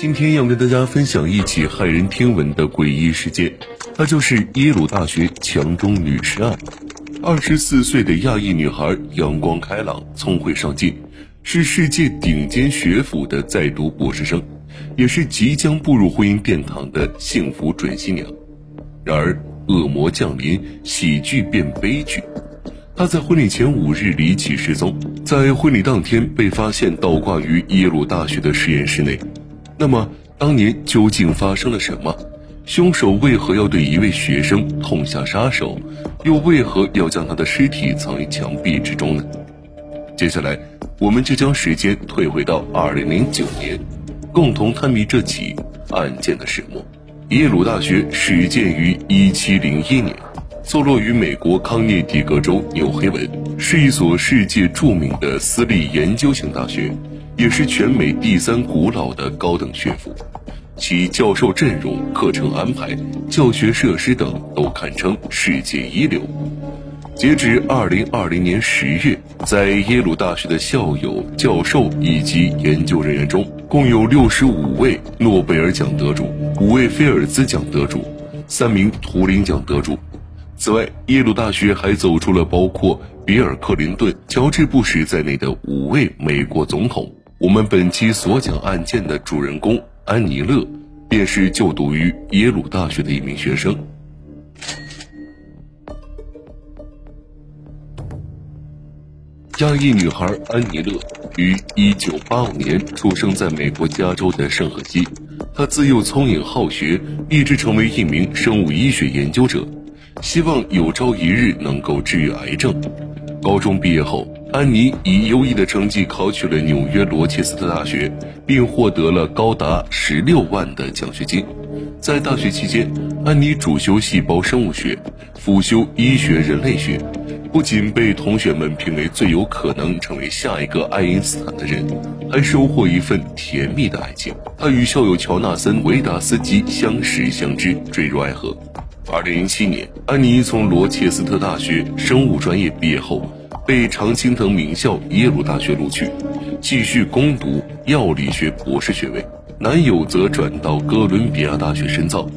今天要跟大家分享一起骇人听闻的诡异事件，那就是耶鲁大学强中女尸案。二十四岁的亚裔女孩，阳光开朗，聪慧上进，是世界顶尖学府的在读博士生，也是即将步入婚姻殿堂的幸福准新娘。然而，恶魔降临，喜剧变悲剧。她在婚礼前五日离奇失踪，在婚礼当天被发现倒挂于耶鲁大学的实验室内。那么，当年究竟发生了什么？凶手为何要对一位学生痛下杀手？又为何要将他的尸体藏于墙壁之中呢？接下来，我们就将时间退回到二零零九年，共同探秘这起案件的始末。耶鲁大学始建于一七零一年，坐落于美国康涅狄格州纽黑文，是一所世界著名的私立研究型大学。也是全美第三古老的高等学府，其教授阵容、课程安排、教学设施等都堪称世界一流。截至二零二零年十月，在耶鲁大学的校友、教授以及研究人员中，共有六十五位诺贝尔奖得主、五位菲尔兹奖得主、三名图灵奖得主。此外，耶鲁大学还走出了包括比尔·克林顿、乔治·布什在内的五位美国总统。我们本期所讲案件的主人公安妮勒，便是就读于耶鲁大学的一名学生。亚裔女孩安妮勒于一九八五年出生在美国加州的圣荷西，她自幼聪颖好学，立志成为一名生物医学研究者，希望有朝一日能够治愈癌症。高中毕业后。安妮以优异的成绩考取了纽约罗切斯特大学，并获得了高达十六万的奖学金。在大学期间，安妮主修细胞生物学，辅修医学人类学，不仅被同学们评为最有可能成为下一个爱因斯坦的人，还收获一份甜蜜的爱情。她与校友乔纳森·维达斯基相识相知，坠入爱河。二零零七年，安妮从罗切斯特大学生物专业毕业后。被常青藤名校耶鲁大学录取，继续攻读药理学博士学位。男友则转到哥伦比亚大学深造。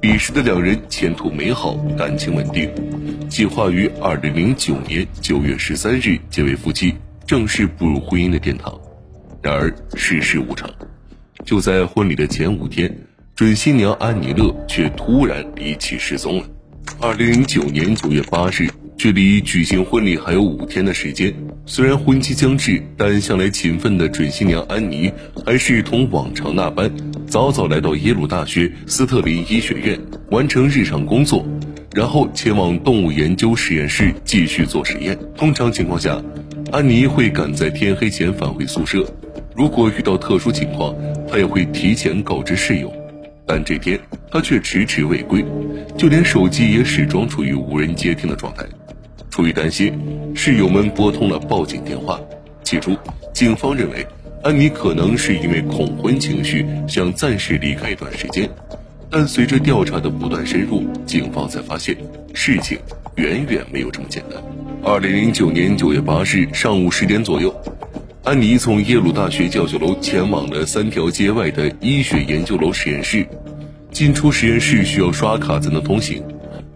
彼时的两人前途美好，感情稳定，计划于二零零九年九月十三日结为夫妻，正式步入婚姻的殿堂。然而世事无常，就在婚礼的前五天，准新娘安妮乐却突然离奇失踪了。二零零九年九月八日。距离举行婚礼还有五天的时间，虽然婚期将至，但向来勤奋的准新娘安妮还是同往常那般，早早来到耶鲁大学斯特林医学院完成日常工作，然后前往动物研究实验室继续做实验。通常情况下，安妮会赶在天黑前返回宿舍，如果遇到特殊情况，她也会提前告知室友。但这天她却迟迟未归，就连手机也始终处于无人接听的状态。出于担心，室友们拨通了报警电话。起初，警方认为安妮可能是因为恐婚情绪，想暂时离开一段时间。但随着调查的不断深入，警方才发现事情远远没有这么简单。二零零九年九月八日上午十点左右，安妮从耶鲁大学教学楼前往了三条街外的医学研究楼实验室。进出实验室需要刷卡才能通行。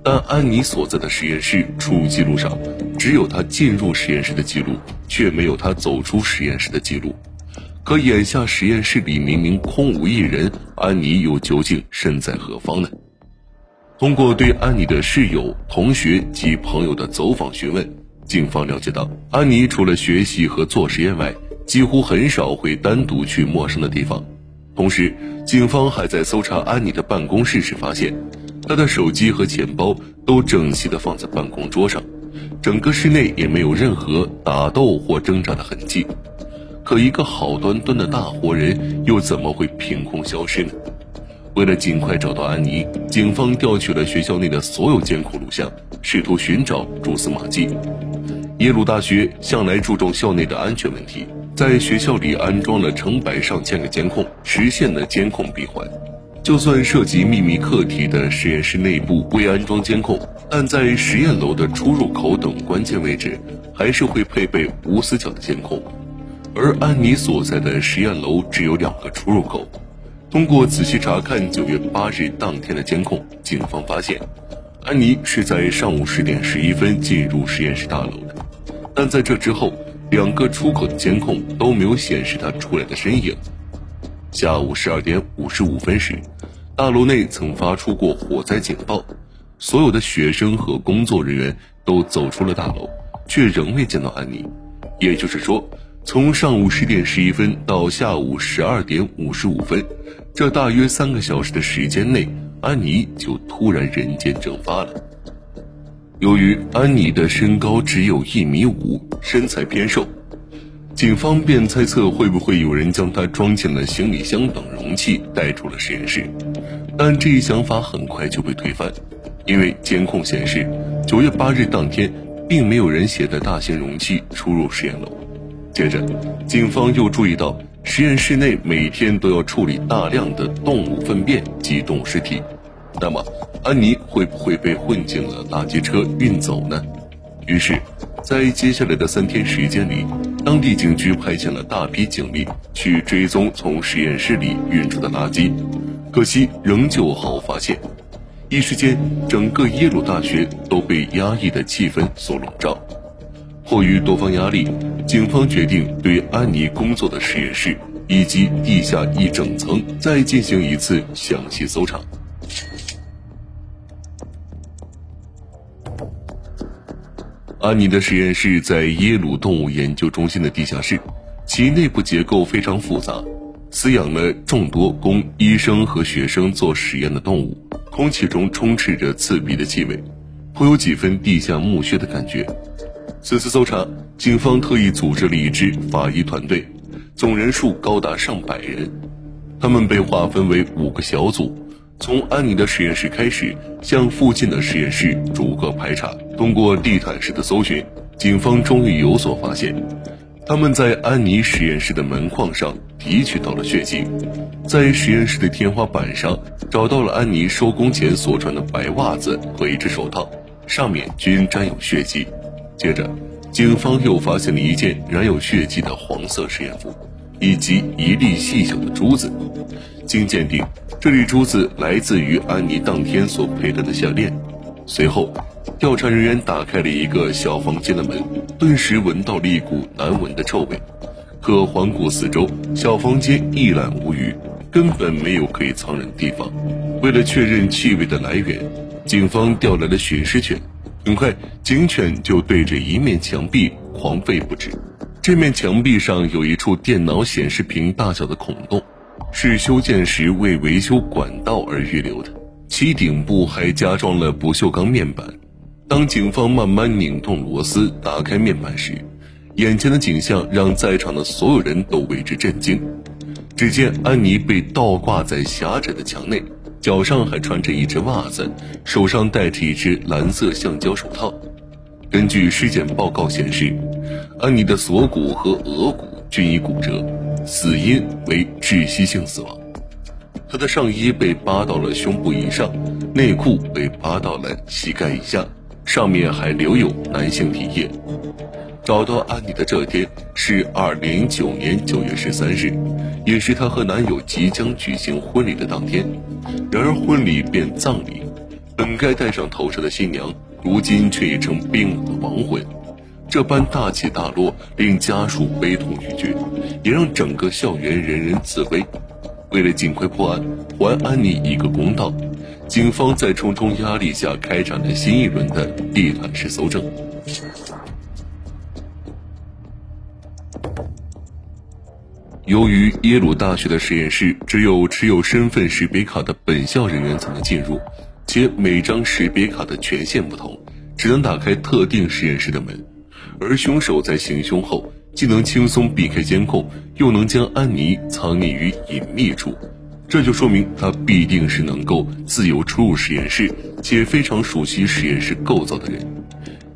但安妮所在的实验室出入记录上，只有她进入实验室的记录，却没有她走出实验室的记录。可眼下实验室里明明空无一人，安妮又究竟身在何方呢？通过对安妮的室友、同学及朋友的走访询问，警方了解到，安妮除了学习和做实验外，几乎很少会单独去陌生的地方。同时，警方还在搜查安妮的办公室时发现。他的手机和钱包都整齐地放在办公桌上，整个室内也没有任何打斗或挣扎的痕迹。可一个好端端的大活人又怎么会凭空消失呢？为了尽快找到安妮，警方调取了学校内的所有监控录像，试图寻找蛛丝马迹。耶鲁大学向来注重校内的安全问题，在学校里安装了成百上千个监控，实现了监控闭环。就算涉及秘密课题的实验室内部未安装监控，但在实验楼的出入口等关键位置，还是会配备无死角的监控。而安妮所在的实验楼只有两个出入口，通过仔细查看九月八日当天的监控，警方发现，安妮是在上午十点十一分进入实验室大楼的，但在这之后，两个出口的监控都没有显示她出来的身影。下午十二点五十五分时，大楼内曾发出过火灾警报，所有的学生和工作人员都走出了大楼，却仍未见到安妮。也就是说，从上午十点十一分到下午十二点五十五分，这大约三个小时的时间内，安妮就突然人间蒸发了。由于安妮的身高只有一米五，身材偏瘦，警方便猜测会不会有人将她装进了行李箱等容器带出了实验室，但这一想法很快就被推翻，因为监控显示，九月八日当天。并没有人携带大型容器出入实验楼。接着，警方又注意到实验室内每天都要处理大量的动物粪便及动物尸体。那么，安妮会不会被混进了垃圾车运走呢？于是，在接下来的三天时间里，当地警局派遣了大批警力去追踪从实验室里运出的垃圾，可惜仍旧毫无发现。一时间，整个耶鲁大学都被压抑的气氛所笼罩。迫于多方压力，警方决定对安妮工作的实验室以及地下一整层再进行一次详细搜查。安妮的实验室在耶鲁动物研究中心的地下室，其内部结构非常复杂，饲养了众多供医生和学生做实验的动物。空气中充斥着刺鼻的气味，颇有几分地下墓穴的感觉。此次搜查，警方特意组织了一支法医团队，总人数高达上百人。他们被划分为五个小组，从安妮的实验室开始，向附近的实验室逐个排查。通过地毯式的搜寻，警方终于有所发现。他们在安妮实验室的门框上提取到了血迹，在实验室的天花板上找到了安妮收工前所穿的白袜子和一只手套，上面均沾有血迹。接着，警方又发现了一件染有血迹的黄色实验服，以及一粒细小的珠子。经鉴定，这粒珠子来自于安妮当天所佩戴的项链。随后。调查人员打开了一个小房间的门，顿时闻到了一股难闻的臭味。可环顾四周，小房间一览无余，根本没有可以藏人的地方。为了确认气味的来源，警方调来了寻尸犬。很快，警犬就对着一面墙壁狂吠不止。这面墙壁上有一处电脑显示屏大小的孔洞，是修建时为维修管道而预留的。其顶部还加装了不锈钢面板。当警方慢慢拧动螺丝打开面板时，眼前的景象让在场的所有人都为之震惊。只见安妮被倒挂在狭窄的墙内，脚上还穿着一只袜子，手上戴着一只蓝色橡胶手套。根据尸检报告显示，安妮的锁骨和额骨均已骨折，死因为窒息性死亡。她的上衣被扒到了胸部以上，内裤被扒到了膝盖以下。上面还留有男性体液。找到安妮的这天是二零零九年九月十三日，也是她和男友即将举行婚礼的当天。然而婚礼变葬礼，本该戴上头纱的新娘，如今却已成冰冷的亡魂。这般大起大落，令家属悲痛欲绝，也让整个校园人人自危。为了尽快破案，还安妮一个公道。警方在重重压力下开展了新一轮的地毯式搜证。由于耶鲁大学的实验室只有持有身份识别卡的本校人员才能进入，且每张识别卡的权限不同，只能打开特定实验室的门。而凶手在行凶后，既能轻松避开监控，又能将安妮藏匿于隐秘处。这就说明他必定是能够自由出入实验室，且非常熟悉实验室构造的人。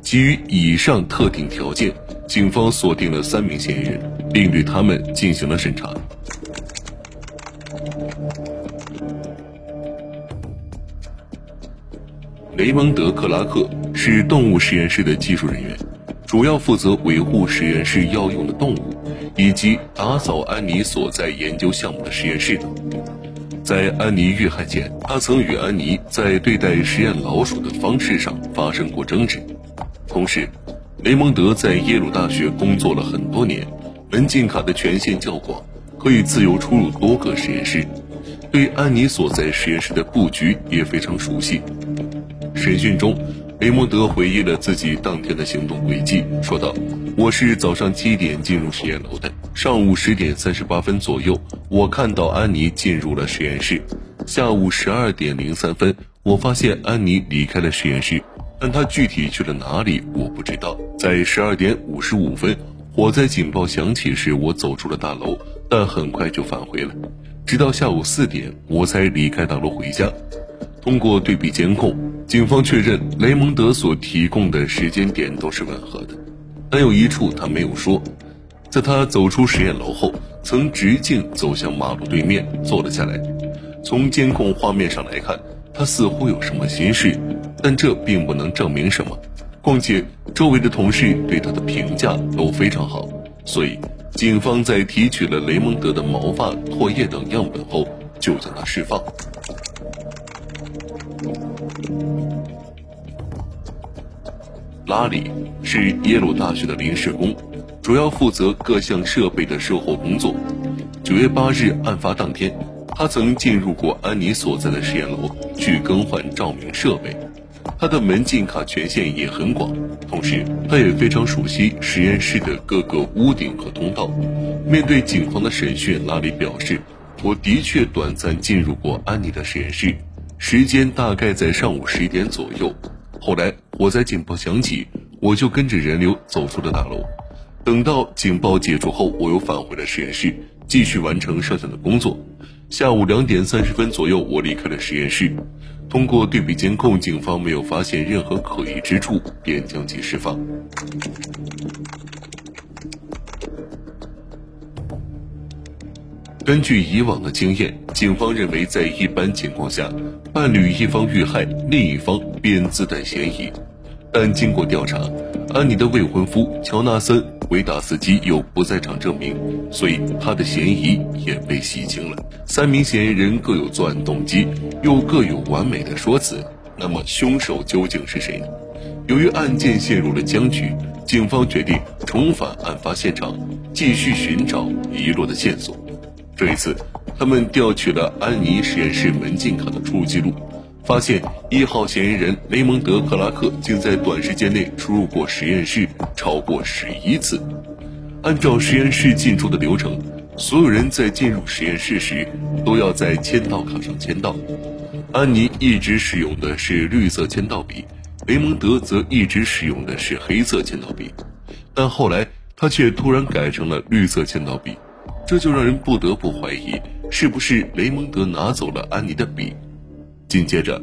基于以上特定条件，警方锁定了三名嫌疑人，并对他们进行了审查。雷蒙德·克拉克是动物实验室的技术人员，主要负责维护实验室要用的动物，以及打扫安妮所在研究项目的实验室等。在安妮遇害前，他曾与安妮在对待实验老鼠的方式上发生过争执。同时，雷蒙德在耶鲁大学工作了很多年，门禁卡的权限较广，可以自由出入多个实验室，对安妮所在实验室的布局也非常熟悉。审讯中，雷蒙德回忆了自己当天的行动轨迹，说道：“我是早上七点进入实验楼的，上午十点三十八分左右，我看到安妮进入了实验室。下午十二点零三分，我发现安妮离开了实验室。”但她具体去了哪里，我不知道。在十二点五十五分，火灾警报响起时，我走出了大楼，但很快就返回了。直到下午四点，我才离开大楼回家。通过对比监控，警方确认雷蒙德所提供的时间点都是吻合的，但有一处他没有说，在他走出实验楼后，曾直径走向马路对面坐了下来。从监控画面上来看，他似乎有什么心事。但这并不能证明什么，况且周围的同事对他的评价都非常好，所以警方在提取了雷蒙德的毛发、唾液等样本后，就将他释放。拉里是耶鲁大学的临时工，主要负责各项设备的售后工作。九月八日案发当天，他曾进入过安妮所在的实验楼去更换照明设备。他的门禁卡权限也很广，同时他也非常熟悉实验室的各个屋顶和通道。面对警方的审讯，拉里表示：“我的确短暂进入过安妮的实验室，时间大概在上午十一点左右。后来火灾警报响起，我就跟着人流走出了大楼。等到警报解除后，我又返回了实验室，继续完成剩下的工作。下午两点三十分左右，我离开了实验室。”通过对比监控，警方没有发现任何可疑之处，便将其释放。根据以往的经验，警方认为在一般情况下，伴侣一方遇害，另一方便自带嫌疑。但经过调查，安妮的未婚夫乔纳森·维达斯基有不在场证明，所以他的嫌疑也被洗清了。三名嫌疑人各有作案动机，又各有完美的说辞。那么凶手究竟是谁呢？由于案件陷入了僵局，警方决定重返案发现场，继续寻找遗落的线索。这一次，他们调取了安妮实验室门禁卡的出入记录，发现一号嫌疑人雷蒙德·克拉克竟在短时间内出入过实验室超过十一次。按照实验室进出的流程，所有人在进入实验室时都要在签到卡上签到。安妮一直使用的是绿色签到笔，雷蒙德则一直使用的是黑色签到笔，但后来他却突然改成了绿色签到笔。这就让人不得不怀疑，是不是雷蒙德拿走了安妮的笔？紧接着，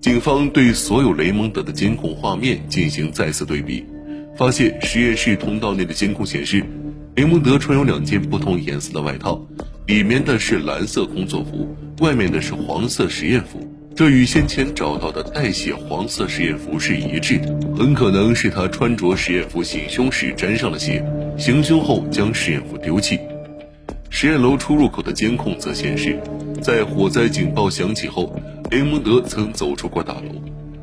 警方对所有雷蒙德的监控画面进行再次对比，发现实验室通道内的监控显示，雷蒙德穿有两件不同颜色的外套，里面的是蓝色工作服，外面的是黄色实验服。这与先前找到的带血黄色实验服是一致的，很可能是他穿着实验服行凶时沾上了血，行凶后将实验服丢弃。实验楼出入口的监控则显示，在火灾警报响起后，雷蒙德曾走出过大楼。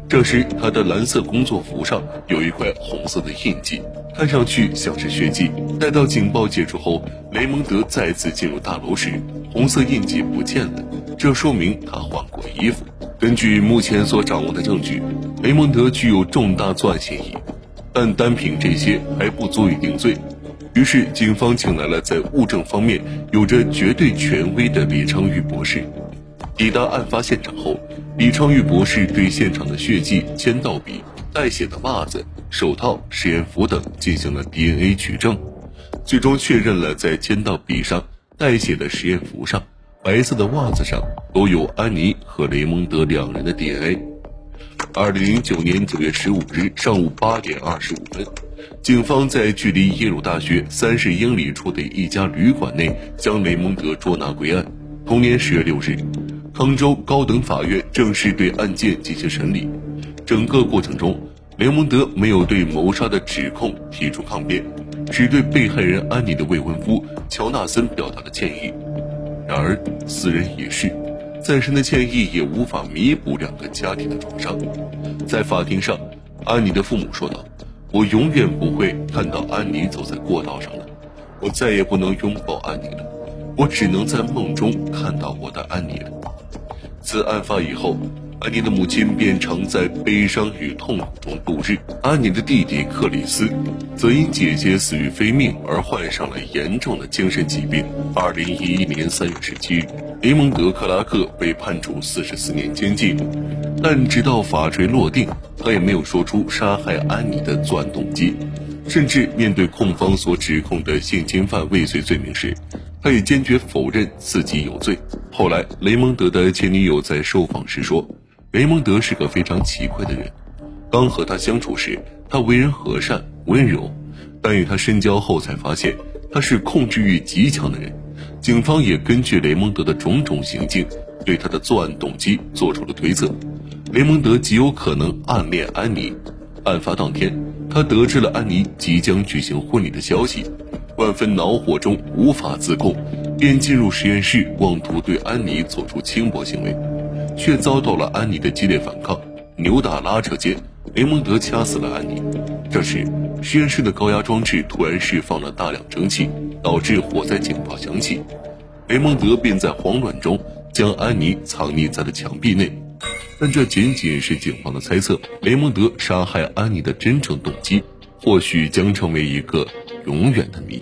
这时，他的蓝色工作服上有一块红色的印记，看上去像是血迹。待到警报解除后，雷蒙德再次进入大楼时，红色印记不见了，这说明他换过衣服。根据目前所掌握的证据，雷蒙德具有重大作案嫌疑，但单凭这些还不足以定罪。于是，警方请来了在物证方面有着绝对权威的李昌钰博士。抵达案发现场后，李昌钰博士对现场的血迹、签到笔、带血的袜子、手套、实验服等进行了 DNA 取证，最终确认了在签到笔上、带血的实验服上、白色的袜子上都有安妮和雷蒙德两人的 DNA。二零零九年九月十五日上午八点二十五分。警方在距离耶鲁大学三十英里处的一家旅馆内将雷蒙德捉拿归案。同年十月六日，康州高等法院正式对案件进行审理。整个过程中，雷蒙德没有对谋杀的指控提出抗辩，只对被害人安妮的未婚夫乔纳森表达了歉意。然而，死人已逝，再深的歉意也无法弥补两个家庭的创伤。在法庭上，安妮的父母说道：“我永远不会看到安妮走在过道上了，我再也不能拥抱安妮了，我只能在梦中看到我的安妮了。”自案发以后。安妮的母亲便常在悲伤与痛苦中度日。安妮的弟弟克里斯，则因姐姐死于非命而患上了严重的精神疾病。二零一一年三月十七日，雷蒙德·克拉克被判处四十四年监禁，但直到法锤落定，他也没有说出杀害安妮的作案动机。甚至面对控方所指控的性侵犯未遂罪名时，他也坚决否认自己有罪。后来，雷蒙德的前女友在受访时说。雷蒙德是个非常奇怪的人。刚和他相处时，他为人和善温柔，但与他深交后才发现他是控制欲极强的人。警方也根据雷蒙德的种种行径，对他的作案动机做出了推测。雷蒙德极有可能暗恋安妮。案发当天，他得知了安妮即将举行婚礼的消息，万分恼火中无法自控，便进入实验室，妄图对安妮做出轻薄行为。却遭到了安妮的激烈反抗，扭打拉扯间，雷蒙德掐死了安妮。这时，实验室的高压装置突然释放了大量蒸汽，导致火灾警报响起。雷蒙德便在慌乱中将安妮藏匿在了墙壁内，但这仅仅是警方的猜测。雷蒙德杀害安妮的真正动机，或许将成为一个永远的谜。